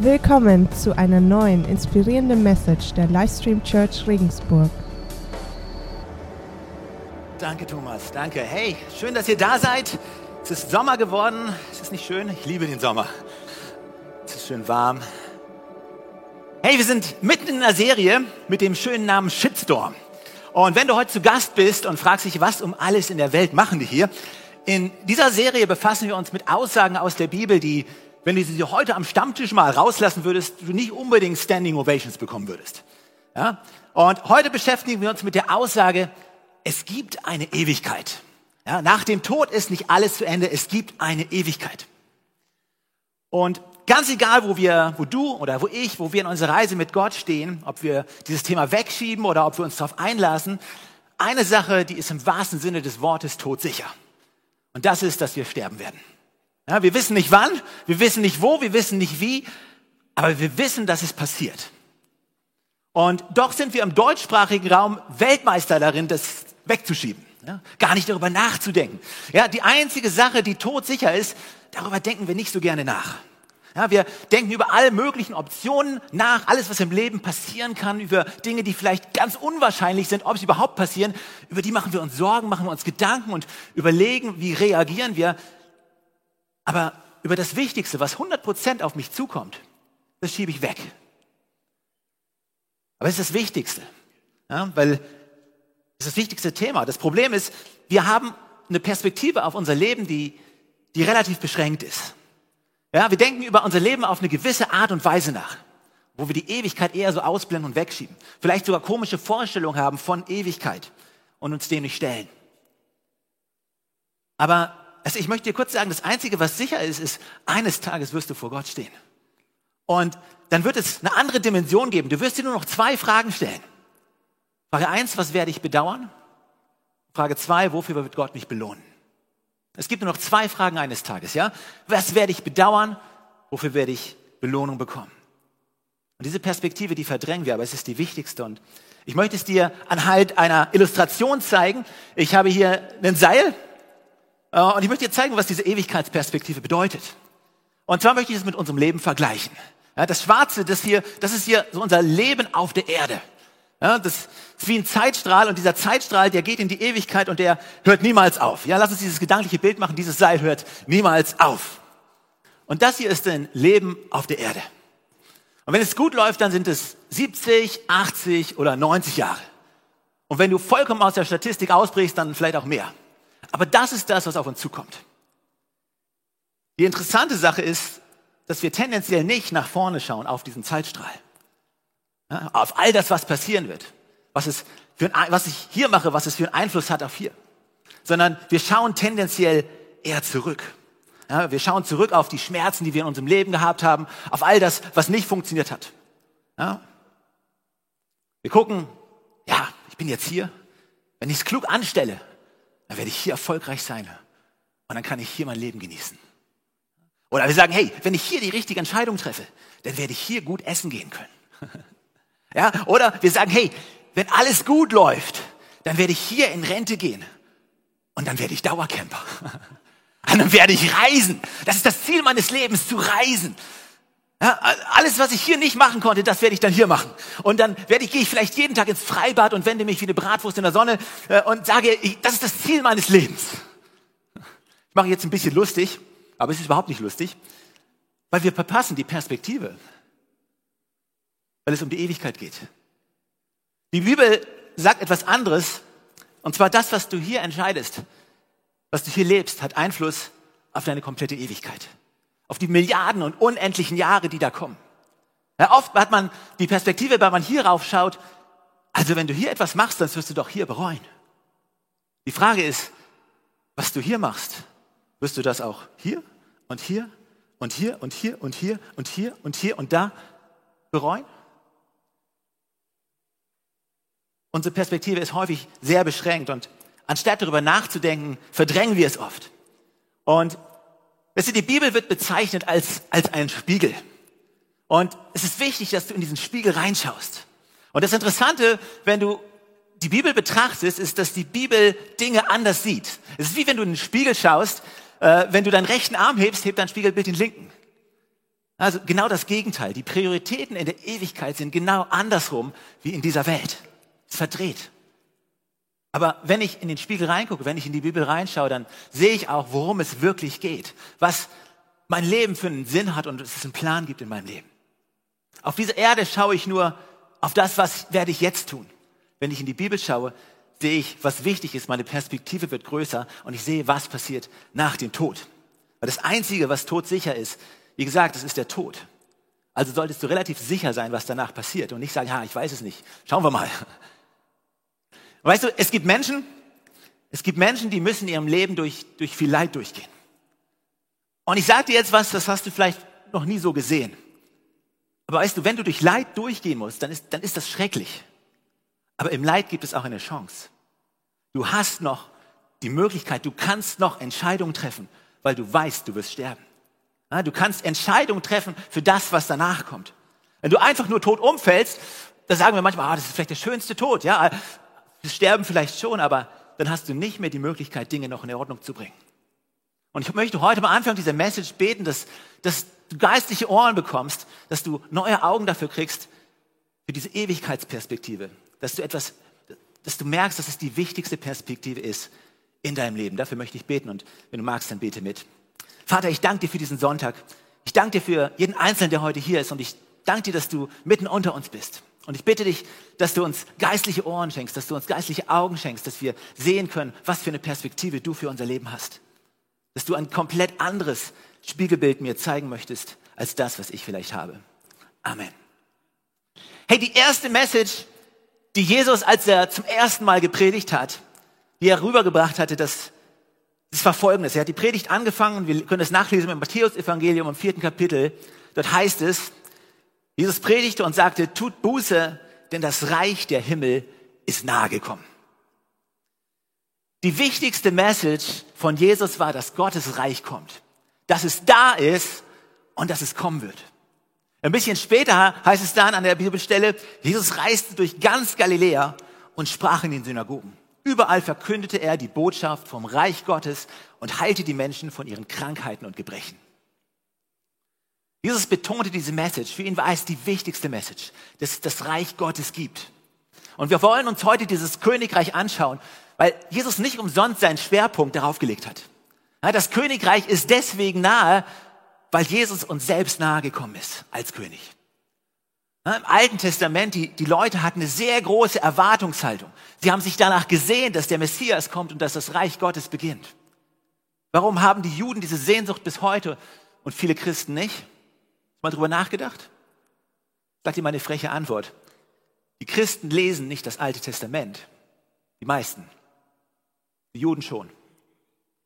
Willkommen zu einer neuen inspirierenden Message der Livestream Church Regensburg. Danke, Thomas. Danke. Hey, schön, dass ihr da seid. Es ist Sommer geworden. Es ist nicht schön. Ich liebe den Sommer. Es ist schön warm. Hey, wir sind mitten in einer Serie mit dem schönen Namen Shitstorm. Und wenn du heute zu Gast bist und fragst dich, was um alles in der Welt machen die hier, in dieser Serie befassen wir uns mit Aussagen aus der Bibel, die wenn du sie heute am Stammtisch mal rauslassen würdest, du nicht unbedingt Standing Ovations bekommen würdest. Ja? Und heute beschäftigen wir uns mit der Aussage, es gibt eine Ewigkeit. Ja? Nach dem Tod ist nicht alles zu Ende, es gibt eine Ewigkeit. Und ganz egal, wo wir, wo du oder wo ich, wo wir in unserer Reise mit Gott stehen, ob wir dieses Thema wegschieben oder ob wir uns darauf einlassen, eine Sache, die ist im wahrsten Sinne des Wortes todsicher. Und das ist, dass wir sterben werden. Ja, wir wissen nicht wann, wir wissen nicht wo, wir wissen nicht wie, aber wir wissen, dass es passiert. Und doch sind wir im deutschsprachigen Raum Weltmeister darin, das wegzuschieben. Ja, gar nicht darüber nachzudenken. Ja, die einzige Sache, die todsicher ist, darüber denken wir nicht so gerne nach. Ja, wir denken über alle möglichen Optionen nach, alles, was im Leben passieren kann, über Dinge, die vielleicht ganz unwahrscheinlich sind, ob sie überhaupt passieren. Über die machen wir uns Sorgen, machen wir uns Gedanken und überlegen, wie reagieren wir. Aber über das Wichtigste, was 100% auf mich zukommt, das schiebe ich weg. Aber es ist das Wichtigste, ja, weil es ist das wichtigste Thema. Das Problem ist, wir haben eine Perspektive auf unser Leben, die, die relativ beschränkt ist. Ja, wir denken über unser Leben auf eine gewisse Art und Weise nach, wo wir die Ewigkeit eher so ausblenden und wegschieben. Vielleicht sogar komische Vorstellungen haben von Ewigkeit und uns dem nicht stellen. Aber also ich möchte dir kurz sagen, das Einzige, was sicher ist, ist, eines Tages wirst du vor Gott stehen. Und dann wird es eine andere Dimension geben. Du wirst dir nur noch zwei Fragen stellen. Frage eins, was werde ich bedauern? Frage zwei, wofür wird Gott mich belohnen? Es gibt nur noch zwei Fragen eines Tages, ja? Was werde ich bedauern? Wofür werde ich Belohnung bekommen? Und diese Perspektive, die verdrängen wir, aber es ist die wichtigste. Und ich möchte es dir anhand einer Illustration zeigen. Ich habe hier ein Seil, und ich möchte dir zeigen, was diese Ewigkeitsperspektive bedeutet. Und zwar möchte ich es mit unserem Leben vergleichen. Das Schwarze, das hier, das ist hier so unser Leben auf der Erde. Ja, das ist wie ein Zeitstrahl und dieser Zeitstrahl, der geht in die Ewigkeit und der hört niemals auf. Ja, lass uns dieses gedankliche Bild machen. Dieses Seil hört niemals auf. Und das hier ist ein Leben auf der Erde. Und wenn es gut läuft, dann sind es 70, 80 oder 90 Jahre. Und wenn du vollkommen aus der Statistik ausbrichst, dann vielleicht auch mehr. Aber das ist das, was auf uns zukommt. Die interessante Sache ist, dass wir tendenziell nicht nach vorne schauen auf diesen Zeitstrahl. Ja, auf all das, was passieren wird. Was, es für ein, was ich hier mache, was es für einen Einfluss hat auf hier. Sondern wir schauen tendenziell eher zurück. Ja, wir schauen zurück auf die Schmerzen, die wir in unserem Leben gehabt haben, auf all das, was nicht funktioniert hat. Ja? Wir gucken, ja, ich bin jetzt hier. Wenn ich es klug anstelle, dann werde ich hier erfolgreich sein und dann kann ich hier mein Leben genießen. Oder wir sagen, hey, wenn ich hier die richtige Entscheidung treffe, dann werde ich hier gut essen gehen können. ja, oder wir sagen, hey, wenn alles gut läuft, dann werde ich hier in Rente gehen und dann werde ich Dauercamper. und dann werde ich reisen. Das ist das Ziel meines Lebens, zu reisen. Ja, alles, was ich hier nicht machen konnte, das werde ich dann hier machen. Und dann werde ich, gehe ich vielleicht jeden Tag ins Freibad und wende mich wie eine Bratwurst in der Sonne äh, und sage, ich, das ist das Ziel meines Lebens. Ich mache jetzt ein bisschen lustig, aber es ist überhaupt nicht lustig, weil wir verpassen die Perspektive, weil es um die Ewigkeit geht. Die Bibel sagt etwas anderes, und zwar das, was du hier entscheidest, was du hier lebst, hat Einfluss auf deine komplette Ewigkeit auf die Milliarden und unendlichen Jahre, die da kommen. Ja, oft hat man die Perspektive, wenn man hier rauf schaut, also wenn du hier etwas machst, dann wirst du doch hier bereuen. Die Frage ist, was du hier machst, wirst du das auch hier und hier und hier und hier und hier und hier und hier und da bereuen? Unsere Perspektive ist häufig sehr beschränkt und anstatt darüber nachzudenken, verdrängen wir es oft. Und Weißt du, die Bibel wird bezeichnet als, als ein Spiegel. Und es ist wichtig, dass du in diesen Spiegel reinschaust. Und das Interessante, wenn du die Bibel betrachtest, ist, dass die Bibel Dinge anders sieht. Es ist wie wenn du in den Spiegel schaust, äh, wenn du deinen rechten Arm hebst, hebt dein Spiegelbild den linken. Also genau das Gegenteil. Die Prioritäten in der Ewigkeit sind genau andersrum wie in dieser Welt. Es verdreht. Aber wenn ich in den Spiegel reingucke, wenn ich in die Bibel reinschaue, dann sehe ich auch, worum es wirklich geht. Was mein Leben für einen Sinn hat und es einen Plan gibt in meinem Leben. Auf dieser Erde schaue ich nur auf das, was werde ich jetzt tun. Wenn ich in die Bibel schaue, sehe ich, was wichtig ist. Meine Perspektive wird größer und ich sehe, was passiert nach dem Tod. Weil das Einzige, was todsicher ist, wie gesagt, das ist der Tod. Also solltest du relativ sicher sein, was danach passiert und nicht sagen, ja, ich weiß es nicht. Schauen wir mal. Weißt du, es gibt Menschen, es gibt Menschen, die müssen in ihrem Leben durch, durch viel Leid durchgehen. Und ich sage dir jetzt was, das hast du vielleicht noch nie so gesehen. Aber weißt du, wenn du durch Leid durchgehen musst, dann ist, dann ist das schrecklich. Aber im Leid gibt es auch eine Chance. Du hast noch die Möglichkeit, du kannst noch Entscheidungen treffen, weil du weißt, du wirst sterben. Du kannst Entscheidungen treffen für das, was danach kommt. Wenn du einfach nur tot umfällst, da sagen wir manchmal, ah, das ist vielleicht der schönste Tod. Ja, wir sterben vielleicht schon, aber dann hast du nicht mehr die Möglichkeit, Dinge noch in Ordnung zu bringen. Und ich möchte heute am Anfang dieser Message beten, dass, dass du geistliche Ohren bekommst, dass du neue Augen dafür kriegst, für diese Ewigkeitsperspektive, dass du etwas, dass du merkst, dass es die wichtigste Perspektive ist in deinem Leben. Dafür möchte ich beten und wenn du magst, dann bete mit. Vater, ich danke dir für diesen Sonntag. Ich danke dir für jeden Einzelnen, der heute hier ist. Und ich danke dir, dass du mitten unter uns bist. Und ich bitte dich, dass du uns geistliche Ohren schenkst, dass du uns geistliche Augen schenkst, dass wir sehen können, was für eine Perspektive du für unser Leben hast. Dass du ein komplett anderes Spiegelbild mir zeigen möchtest, als das, was ich vielleicht habe. Amen. Hey, die erste Message, die Jesus, als er zum ersten Mal gepredigt hat, die er rübergebracht hatte, das es war folgendes. Er hat die Predigt angefangen, wir können es nachlesen im Matthäus-Evangelium im vierten Kapitel. Dort heißt es, Jesus predigte und sagte, tut Buße, denn das Reich der Himmel ist nahe gekommen. Die wichtigste Message von Jesus war, dass Gottes Reich kommt. Dass es da ist und dass es kommen wird. Ein bisschen später heißt es dann an der Bibelstelle, Jesus reiste durch ganz Galiläa und sprach in den Synagogen. Überall verkündete er die Botschaft vom Reich Gottes und heilte die Menschen von ihren Krankheiten und Gebrechen. Jesus betonte diese Message. Für ihn war es die wichtigste Message, dass es das Reich Gottes gibt. Und wir wollen uns heute dieses Königreich anschauen, weil Jesus nicht umsonst seinen Schwerpunkt darauf gelegt hat. Das Königreich ist deswegen nahe, weil Jesus uns selbst nahe gekommen ist als König. Im Alten Testament, die, die Leute hatten eine sehr große Erwartungshaltung. Sie haben sich danach gesehen, dass der Messias kommt und dass das Reich Gottes beginnt. Warum haben die Juden diese Sehnsucht bis heute und viele Christen nicht? Mal drüber nachgedacht? Sag dir mal eine freche Antwort. Die Christen lesen nicht das Alte Testament. Die meisten. Die Juden schon.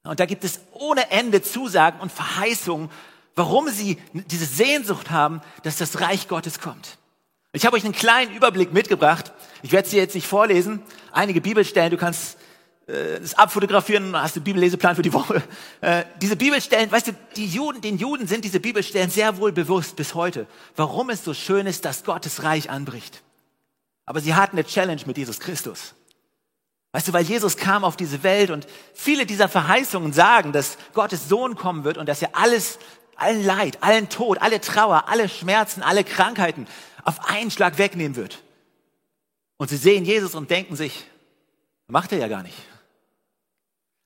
Und da gibt es ohne Ende Zusagen und Verheißungen, warum sie diese Sehnsucht haben, dass das Reich Gottes kommt. Ich habe euch einen kleinen Überblick mitgebracht. Ich werde sie jetzt nicht vorlesen. Einige Bibelstellen, du kannst das abfotografieren, hast du Bibelleseplan für die Woche. Äh, diese Bibelstellen, weißt du, die Juden, den Juden sind diese Bibelstellen sehr wohl bewusst bis heute, warum es so schön ist, dass Gottes Reich anbricht. Aber sie hatten eine Challenge mit Jesus Christus. Weißt du, weil Jesus kam auf diese Welt und viele dieser Verheißungen sagen, dass Gottes Sohn kommen wird und dass er alles, allen Leid, allen Tod, alle Trauer, alle Schmerzen, alle Krankheiten, auf einen Schlag wegnehmen wird. Und sie sehen Jesus und denken sich, macht er ja gar nicht.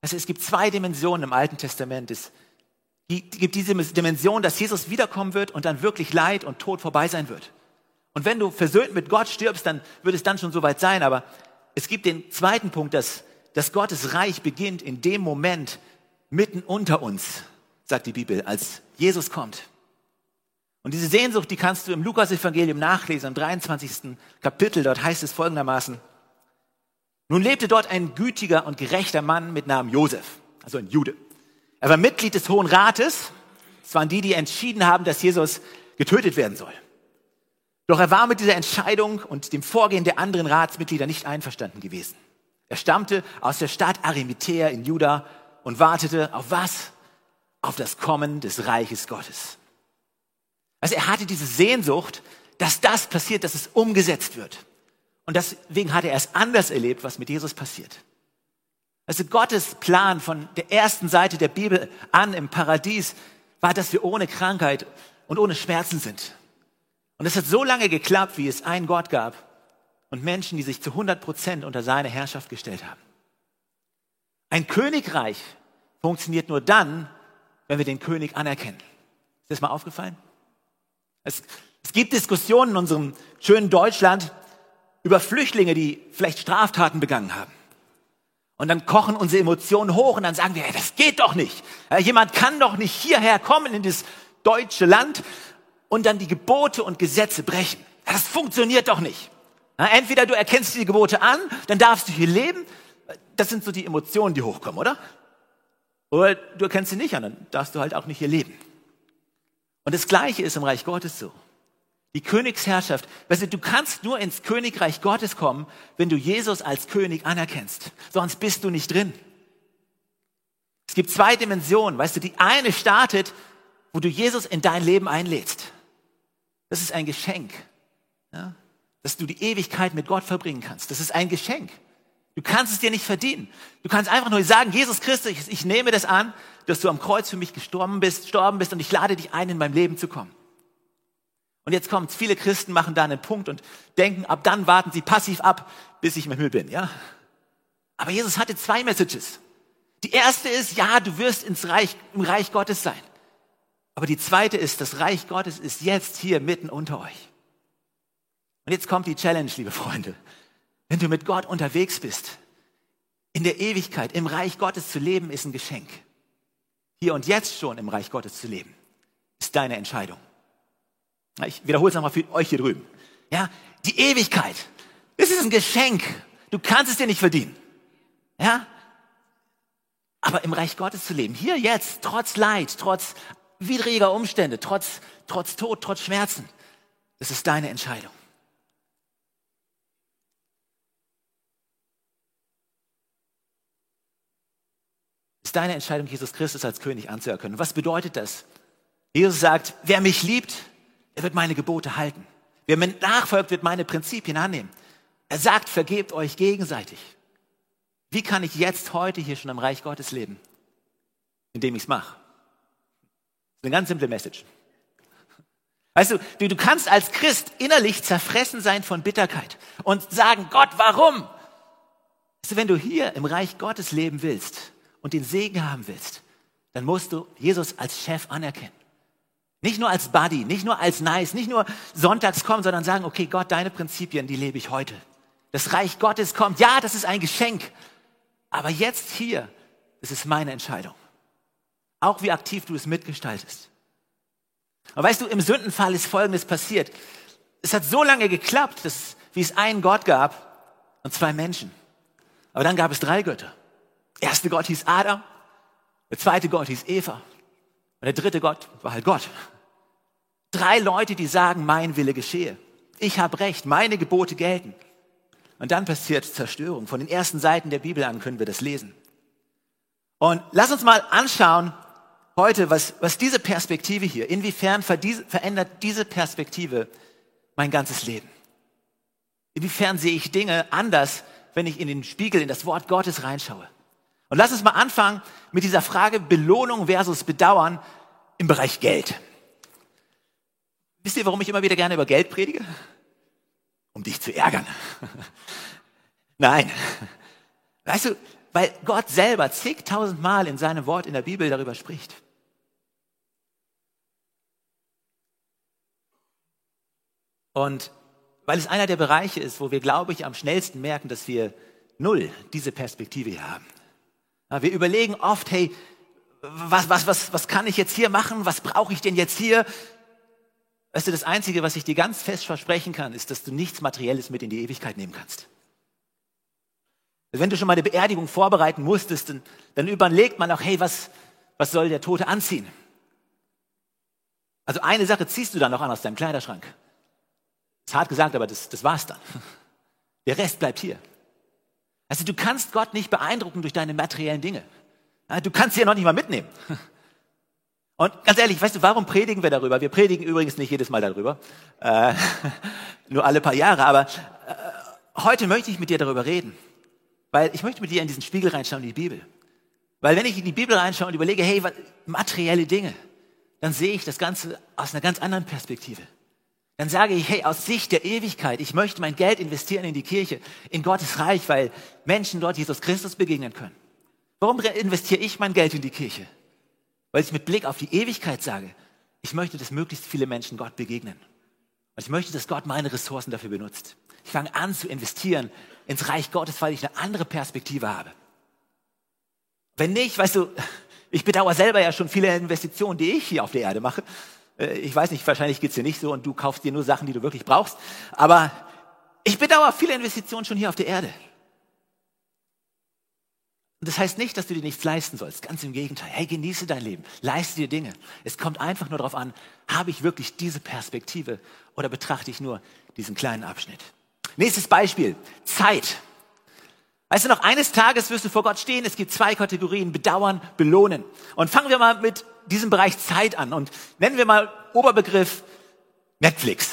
Also es gibt zwei Dimensionen im Alten Testament. Es gibt diese Dimension, dass Jesus wiederkommen wird und dann wirklich Leid und Tod vorbei sein wird. Und wenn du versöhnt mit Gott stirbst, dann wird es dann schon soweit sein. Aber es gibt den zweiten Punkt, dass, dass Gottes Reich beginnt in dem Moment mitten unter uns, sagt die Bibel, als Jesus kommt. Und diese Sehnsucht, die kannst du im Lukas-Evangelium nachlesen, im 23. Kapitel. Dort heißt es folgendermaßen. Nun lebte dort ein gütiger und gerechter Mann mit Namen Josef, also ein Jude. Er war Mitglied des Hohen Rates. Es waren die, die entschieden haben, dass Jesus getötet werden soll. Doch er war mit dieser Entscheidung und dem Vorgehen der anderen Ratsmitglieder nicht einverstanden gewesen. Er stammte aus der Stadt Arimathea in Juda und wartete auf was? Auf das Kommen des Reiches Gottes. Also er hatte diese Sehnsucht, dass das passiert, dass es umgesetzt wird. Und deswegen hat er erst anders erlebt, was mit Jesus passiert. Also Gottes Plan von der ersten Seite der Bibel an im Paradies war, dass wir ohne Krankheit, und ohne Schmerzen sind. Und es hat so lange geklappt, wie es einen Gott gab und Menschen, die sich zu 100 Prozent unter seine Herrschaft gestellt haben. Ein Königreich funktioniert nur dann, wenn wir den König anerkennen. Ist das mal aufgefallen? Es, es gibt Diskussionen in unserem schönen Deutschland über Flüchtlinge, die vielleicht Straftaten begangen haben. Und dann kochen unsere Emotionen hoch und dann sagen wir, hey, das geht doch nicht. Jemand kann doch nicht hierher kommen in das deutsche Land und dann die Gebote und Gesetze brechen. Das funktioniert doch nicht. Entweder du erkennst die Gebote an, dann darfst du hier leben. Das sind so die Emotionen, die hochkommen, oder? Oder du erkennst sie nicht an, dann darfst du halt auch nicht hier leben. Und das Gleiche ist im Reich Gottes so. Die Königsherrschaft. Weißt du, du kannst nur ins Königreich Gottes kommen, wenn du Jesus als König anerkennst. Sonst bist du nicht drin. Es gibt zwei Dimensionen. Weißt du, die eine startet, wo du Jesus in dein Leben einlädst. Das ist ein Geschenk. Ja? Dass du die Ewigkeit mit Gott verbringen kannst. Das ist ein Geschenk. Du kannst es dir nicht verdienen. Du kannst einfach nur sagen, Jesus Christus, ich, ich nehme das an, dass du am Kreuz für mich gestorben bist, gestorben bist und ich lade dich ein, in mein Leben zu kommen. Und jetzt kommt's, viele Christen machen da einen Punkt und denken, ab dann warten sie passiv ab, bis ich im Himmel bin, ja? Aber Jesus hatte zwei Messages. Die erste ist, ja, du wirst ins Reich, im Reich Gottes sein. Aber die zweite ist, das Reich Gottes ist jetzt hier mitten unter euch. Und jetzt kommt die Challenge, liebe Freunde. Wenn du mit Gott unterwegs bist, in der Ewigkeit, im Reich Gottes zu leben, ist ein Geschenk. Hier und jetzt schon im Reich Gottes zu leben, ist deine Entscheidung. Ich wiederhole es nochmal für euch hier drüben. Ja, die Ewigkeit. Das ist ein Geschenk. Du kannst es dir nicht verdienen. Ja? Aber im Reich Gottes zu leben, hier jetzt, trotz Leid, trotz widriger Umstände, trotz, trotz Tod, trotz Schmerzen, das ist deine Entscheidung. ist deine Entscheidung, Jesus Christus als König anzuerkennen. Was bedeutet das? Jesus sagt, wer mich liebt, er wird meine Gebote halten. Wer mir nachfolgt, wird meine Prinzipien annehmen. Er sagt, vergebt euch gegenseitig. Wie kann ich jetzt heute hier schon im Reich Gottes leben? Indem ich es mache. Eine ganz simple Message. Weißt du, du, du kannst als Christ innerlich zerfressen sein von Bitterkeit und sagen, Gott, warum? Weißt du, wenn du hier im Reich Gottes leben willst und den Segen haben willst, dann musst du Jesus als Chef anerkennen. Nicht nur als Buddy, nicht nur als Nice, nicht nur sonntags kommen, sondern sagen, okay, Gott, deine Prinzipien, die lebe ich heute. Das Reich Gottes kommt. Ja, das ist ein Geschenk. Aber jetzt hier, das ist meine Entscheidung. Auch wie aktiv du es mitgestaltest. Aber weißt du, im Sündenfall ist Folgendes passiert. Es hat so lange geklappt, dass, wie es einen Gott gab und zwei Menschen. Aber dann gab es drei Götter. Der erste Gott hieß Adam, der zweite Gott hieß Eva und der dritte Gott war halt Gott. Drei Leute, die sagen, mein Wille geschehe. Ich habe recht, meine Gebote gelten. Und dann passiert Zerstörung. Von den ersten Seiten der Bibel an können wir das lesen. Und lass uns mal anschauen heute, was, was diese Perspektive hier, inwiefern verändert diese Perspektive mein ganzes Leben? Inwiefern sehe ich Dinge anders, wenn ich in den Spiegel, in das Wort Gottes reinschaue? Und lass uns mal anfangen mit dieser Frage Belohnung versus Bedauern im Bereich Geld. Wisst ihr, warum ich immer wieder gerne über Geld predige? Um dich zu ärgern. Nein. Weißt du, weil Gott selber zigtausendmal in seinem Wort in der Bibel darüber spricht. Und weil es einer der Bereiche ist, wo wir, glaube ich, am schnellsten merken, dass wir null diese Perspektive hier haben. Wir überlegen oft, hey, was, was, was, was kann ich jetzt hier machen? Was brauche ich denn jetzt hier? Weißt du, das Einzige, was ich dir ganz fest versprechen kann, ist, dass du nichts Materielles mit in die Ewigkeit nehmen kannst. Wenn du schon mal eine Beerdigung vorbereiten musstest, dann, dann überlegt man auch, hey, was, was soll der Tote anziehen? Also eine Sache ziehst du dann noch an aus deinem Kleiderschrank. Ist hart gesagt, aber das, das war's dann. Der Rest bleibt hier. Also du kannst Gott nicht beeindrucken durch deine materiellen Dinge. Du kannst sie ja noch nicht mal mitnehmen. Und ganz ehrlich, weißt du, warum predigen wir darüber? Wir predigen übrigens nicht jedes Mal darüber, äh, nur alle paar Jahre, aber äh, heute möchte ich mit dir darüber reden, weil ich möchte mit dir in diesen Spiegel reinschauen, in die Bibel. Weil wenn ich in die Bibel reinschaue und überlege, hey, materielle Dinge, dann sehe ich das Ganze aus einer ganz anderen Perspektive. Dann sage ich, hey, aus Sicht der Ewigkeit, ich möchte mein Geld investieren in die Kirche, in Gottes Reich, weil Menschen dort Jesus Christus begegnen können. Warum investiere ich mein Geld in die Kirche? Weil ich mit Blick auf die Ewigkeit sage, ich möchte, dass möglichst viele Menschen Gott begegnen. Und ich möchte, dass Gott meine Ressourcen dafür benutzt. Ich fange an zu investieren ins Reich Gottes, weil ich eine andere Perspektive habe. Wenn nicht, weißt du, ich bedauere selber ja schon viele Investitionen, die ich hier auf der Erde mache. Äh, ich weiß nicht, wahrscheinlich geht's dir nicht so und du kaufst dir nur Sachen, die du wirklich brauchst. Aber ich bedauere viele Investitionen schon hier auf der Erde. Und das heißt nicht, dass du dir nichts leisten sollst. Ganz im Gegenteil. Hey, genieße dein Leben. Leiste dir Dinge. Es kommt einfach nur darauf an, habe ich wirklich diese Perspektive oder betrachte ich nur diesen kleinen Abschnitt? Nächstes Beispiel. Zeit. Weißt du noch, eines Tages wirst du vor Gott stehen. Es gibt zwei Kategorien. Bedauern, belohnen. Und fangen wir mal mit diesem Bereich Zeit an und nennen wir mal Oberbegriff Netflix.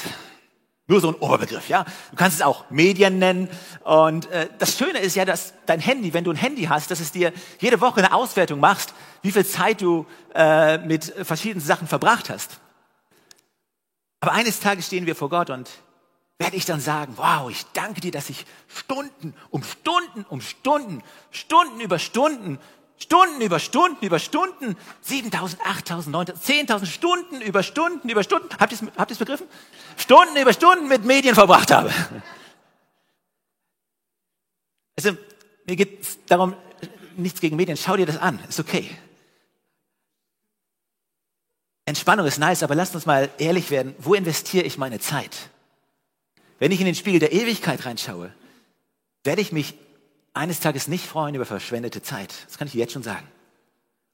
Nur so ein Oberbegriff, ja. Du kannst es auch Medien nennen. Und äh, das Schöne ist ja, dass dein Handy, wenn du ein Handy hast, dass es dir jede Woche eine Auswertung machst, wie viel Zeit du äh, mit verschiedenen Sachen verbracht hast. Aber eines Tages stehen wir vor Gott und werde ich dann sagen, wow, ich danke dir, dass ich Stunden um Stunden um Stunden, Stunden über Stunden Stunden über Stunden über Stunden, 7000, 8000, 9000, 10.000 Stunden über Stunden über Stunden, habt ihr es habt begriffen? Stunden über Stunden mit Medien verbracht habe. Also, mir geht es darum, nichts gegen Medien, schau dir das an, ist okay. Entspannung ist nice, aber lasst uns mal ehrlich werden, wo investiere ich meine Zeit? Wenn ich in den Spiegel der Ewigkeit reinschaue, werde ich mich eines Tages nicht freuen über verschwendete Zeit. Das kann ich dir jetzt schon sagen.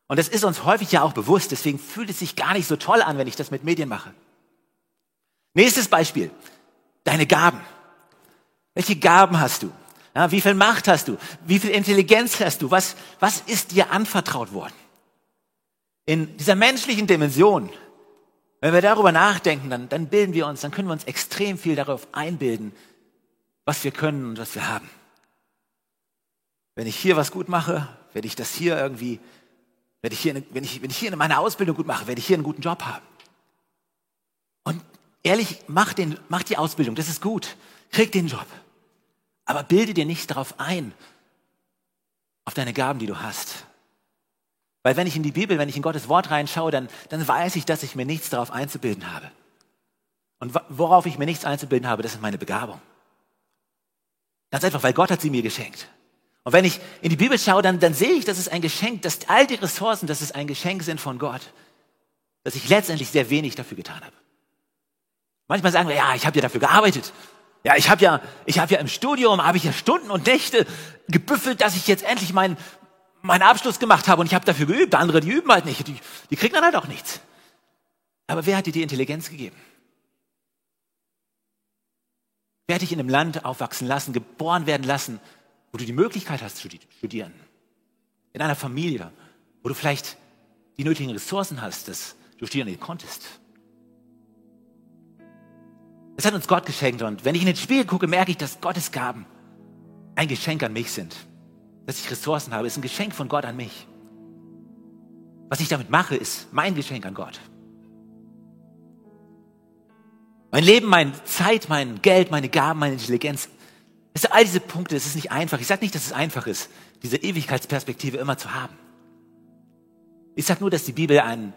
Und das ist uns häufig ja auch bewusst, deswegen fühlt es sich gar nicht so toll an, wenn ich das mit Medien mache. Nächstes Beispiel. Deine Gaben. Welche Gaben hast du? Ja, wie viel Macht hast du? Wie viel Intelligenz hast du? Was, was ist dir anvertraut worden? In dieser menschlichen Dimension, wenn wir darüber nachdenken, dann, dann bilden wir uns, dann können wir uns extrem viel darauf einbilden, was wir können und was wir haben wenn ich hier was gut mache, werde ich das hier irgendwie, werde ich hier, wenn ich, wenn ich hier meine Ausbildung gut mache, werde ich hier einen guten Job haben. Und ehrlich, mach, den, mach die Ausbildung, das ist gut. Krieg den Job. Aber bilde dir nicht darauf ein, auf deine Gaben, die du hast. Weil wenn ich in die Bibel, wenn ich in Gottes Wort reinschaue, dann, dann weiß ich, dass ich mir nichts darauf einzubilden habe. Und worauf ich mir nichts einzubilden habe, das ist meine Begabung. Ganz einfach, weil Gott hat sie mir geschenkt. Und wenn ich in die Bibel schaue, dann, dann sehe ich, dass es ein Geschenk, dass all die Ressourcen, dass es ein Geschenk sind von Gott, dass ich letztendlich sehr wenig dafür getan habe. Manchmal sagen wir, ja, ich habe ja dafür gearbeitet. Ja, ich habe ja, ich habe ja im Studium, habe ich ja Stunden und Nächte gebüffelt, dass ich jetzt endlich meinen meinen Abschluss gemacht habe und ich habe dafür geübt. Andere, die üben halt nicht, die, die kriegen dann halt auch nichts. Aber wer hat dir die Intelligenz gegeben? Wer hat dich in einem Land aufwachsen lassen, geboren werden lassen, wo du die Möglichkeit hast zu studieren. In einer Familie, wo du vielleicht die nötigen Ressourcen hast, dass du studieren konntest. Das hat uns Gott geschenkt und wenn ich in den Spiegel gucke, merke ich, dass Gottes Gaben ein Geschenk an mich sind. Dass ich Ressourcen habe, ist ein Geschenk von Gott an mich. Was ich damit mache, ist mein Geschenk an Gott. Mein Leben, meine Zeit, mein Geld, meine Gaben, meine Intelligenz es all diese Punkte, es ist nicht einfach. Ich sage nicht, dass es einfach ist, diese Ewigkeitsperspektive immer zu haben. Ich sage nur, dass die Bibel einen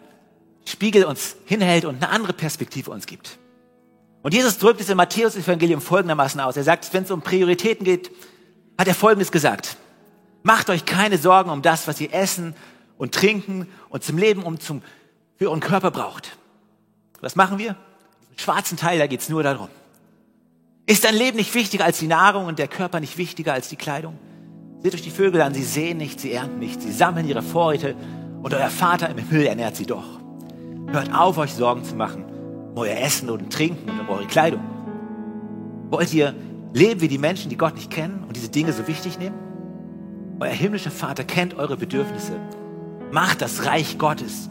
Spiegel uns hinhält und eine andere Perspektive uns gibt. Und Jesus drückt es im Matthäus-Evangelium folgendermaßen aus. Er sagt, wenn es um Prioritäten geht, hat er Folgendes gesagt. Macht euch keine Sorgen um das, was ihr essen und trinken und zum Leben um zum, für euren Körper braucht. Was machen wir? Im schwarzen Teil, da geht es nur darum. Ist dein Leben nicht wichtiger als die Nahrung und der Körper nicht wichtiger als die Kleidung? Seht euch die Vögel an, sie sehen nicht, sie ernten nicht, sie sammeln ihre Vorräte und euer Vater im Himmel ernährt sie doch. Hört auf, euch Sorgen zu machen um euer Essen und Trinken und um eure Kleidung. Wollt ihr leben wie die Menschen, die Gott nicht kennen und diese Dinge so wichtig nehmen? Euer himmlischer Vater kennt eure Bedürfnisse. Macht das Reich Gottes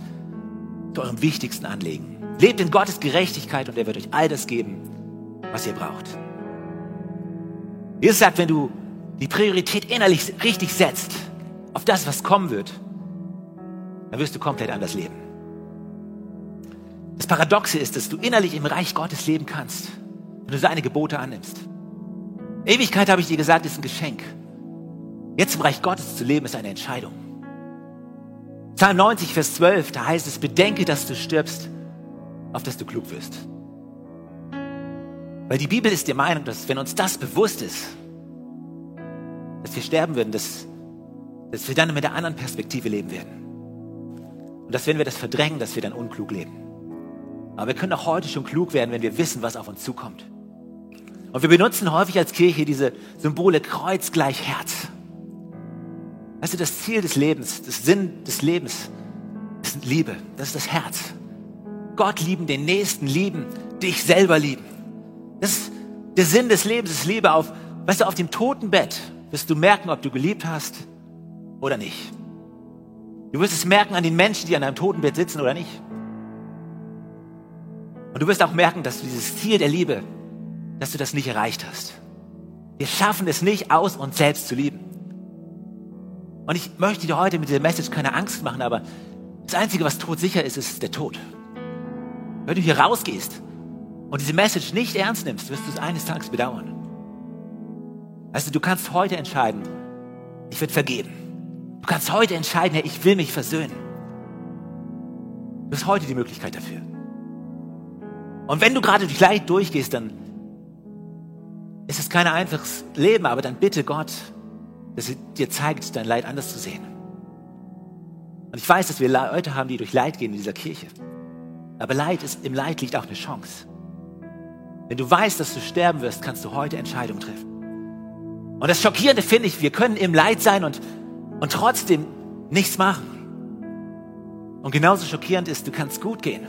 zu eurem wichtigsten Anliegen. Lebt in Gottes Gerechtigkeit und er wird euch all das geben, was ihr braucht. Jesus sagt, wenn du die Priorität innerlich richtig setzt, auf das, was kommen wird, dann wirst du komplett anders leben. Das Paradoxe ist, dass du innerlich im Reich Gottes leben kannst, wenn du seine Gebote annimmst. Ewigkeit, habe ich dir gesagt, ist ein Geschenk. Jetzt im Reich Gottes zu leben, ist eine Entscheidung. Psalm 90, Vers 12, da heißt es, bedenke, dass du stirbst, auf dass du klug wirst. Weil die Bibel ist der Meinung, dass wenn uns das bewusst ist, dass wir sterben würden, dass, dass wir dann mit einer anderen Perspektive leben werden. Und dass wenn wir das verdrängen, dass wir dann unklug leben. Aber wir können auch heute schon klug werden, wenn wir wissen, was auf uns zukommt. Und wir benutzen häufig als Kirche diese Symbole Kreuz gleich Herz. Weißt du, das Ziel des Lebens, das Sinn des Lebens ist Liebe. Das ist das Herz. Gott lieben, den Nächsten lieben, dich selber lieben. Das ist der Sinn des Lebens, ist Liebe auf, weißt du, auf dem Totenbett wirst du merken, ob du geliebt hast oder nicht. Du wirst es merken an den Menschen, die an deinem Totenbett sitzen oder nicht. Und du wirst auch merken, dass du dieses Ziel der Liebe, dass du das nicht erreicht hast. Wir schaffen es nicht aus, uns selbst zu lieben. Und ich möchte dir heute mit dieser Message keine Angst machen, aber das Einzige, was todsicher ist, ist der Tod. Wenn du hier rausgehst und diese Message nicht ernst nimmst, wirst du es eines Tages bedauern. Also du kannst heute entscheiden, ich werde vergeben. Du kannst heute entscheiden, hey, ich will mich versöhnen. Du hast heute die Möglichkeit dafür. Und wenn du gerade durch Leid durchgehst, dann ist es kein einfaches Leben, aber dann bitte Gott, dass er dir zeigt, dein Leid anders zu sehen. Und ich weiß, dass wir Leute haben, die durch Leid gehen in dieser Kirche. Aber Leid ist, im Leid liegt auch eine Chance. Wenn du weißt, dass du sterben wirst, kannst du heute Entscheidungen treffen. Und das Schockierende finde ich, wir können im Leid sein und, und trotzdem nichts machen. Und genauso schockierend ist, du kannst gut gehen.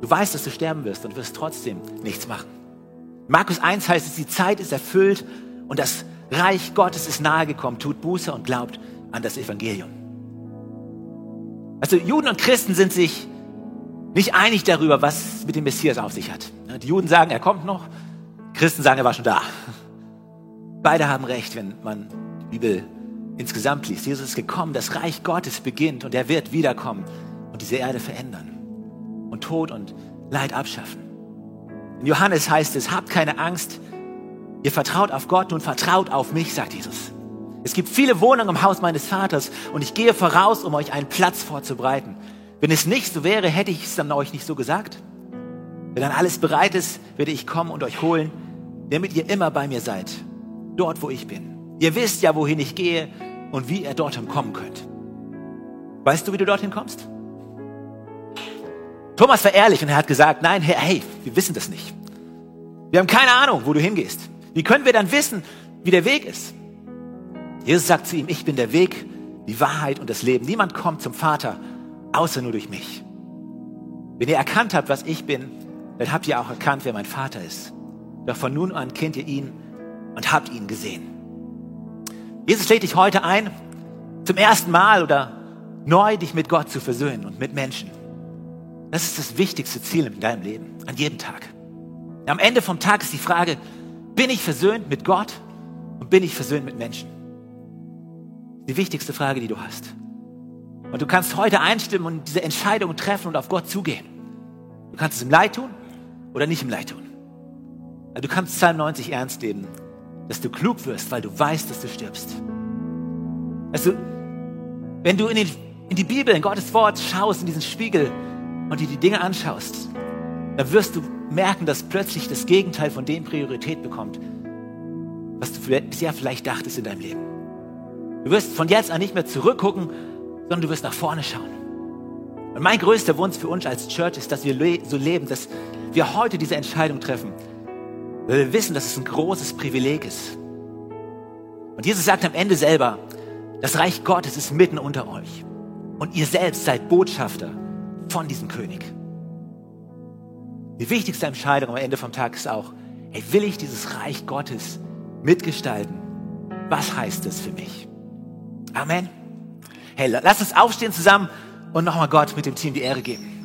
Du weißt, dass du sterben wirst und wirst trotzdem nichts machen. Markus 1 heißt es, die Zeit ist erfüllt und das Reich Gottes ist nahegekommen. Tut Buße und glaubt an das Evangelium. Also Juden und Christen sind sich nicht einig darüber, was mit dem Messias auf sich hat. Die Juden sagen, er kommt noch. Christen sagen, er war schon da. Beide haben recht, wenn man die Bibel insgesamt liest. Jesus ist gekommen, das Reich Gottes beginnt und er wird wiederkommen und diese Erde verändern und Tod und Leid abschaffen. In Johannes heißt es, habt keine Angst, ihr vertraut auf Gott und vertraut auf mich, sagt Jesus. Es gibt viele Wohnungen im Haus meines Vaters und ich gehe voraus, um euch einen Platz vorzubereiten. Wenn es nicht so wäre, hätte ich es dann euch nicht so gesagt. Wenn dann alles bereit ist, werde ich kommen und euch holen, damit ihr immer bei mir seid, dort wo ich bin. Ihr wisst ja, wohin ich gehe und wie ihr dorthin kommen könnt. Weißt du, wie du dorthin kommst? Thomas war ehrlich und er hat gesagt, nein, hey, hey, wir wissen das nicht. Wir haben keine Ahnung, wo du hingehst. Wie können wir dann wissen, wie der Weg ist? Jesus sagt zu ihm, ich bin der Weg, die Wahrheit und das Leben. Niemand kommt zum Vater, außer nur durch mich. Wenn ihr erkannt habt, was ich bin, dann habt ihr auch erkannt, wer mein Vater ist. Doch von nun an kennt ihr ihn und habt ihn gesehen. Jesus lädt dich heute ein, zum ersten Mal oder neu dich mit Gott zu versöhnen und mit Menschen. Das ist das wichtigste Ziel in deinem Leben, an jedem Tag. Am Ende vom Tag ist die Frage, bin ich versöhnt mit Gott und bin ich versöhnt mit Menschen? Die wichtigste Frage, die du hast. Und du kannst heute einstimmen und diese Entscheidung treffen und auf Gott zugehen. Du kannst es im Leid tun oder nicht im Leid tun. Du kannst Psalm 90 ernst nehmen, dass du klug wirst, weil du weißt, dass du stirbst. Also, wenn du in, den, in die Bibel, in Gottes Wort schaust, in diesen Spiegel, und dir die Dinge anschaust, dann wirst du merken, dass plötzlich das Gegenteil von dem Priorität bekommt, was du bisher vielleicht dachtest in deinem Leben. Du wirst von jetzt an nicht mehr zurückgucken, sondern du wirst nach vorne schauen. Und mein größter Wunsch für uns als Church ist, dass wir so leben, dass wir heute diese Entscheidung treffen, weil wir wissen, dass es ein großes Privileg ist. Und Jesus sagt am Ende selber, das Reich Gottes ist mitten unter euch. Und ihr selbst seid Botschafter von diesem König. Die wichtigste Entscheidung am Ende vom Tag ist auch, hey, will ich dieses Reich Gottes mitgestalten? Was heißt das für mich? Amen. Hey, lass uns aufstehen zusammen und nochmal Gott mit dem Team die Ehre geben.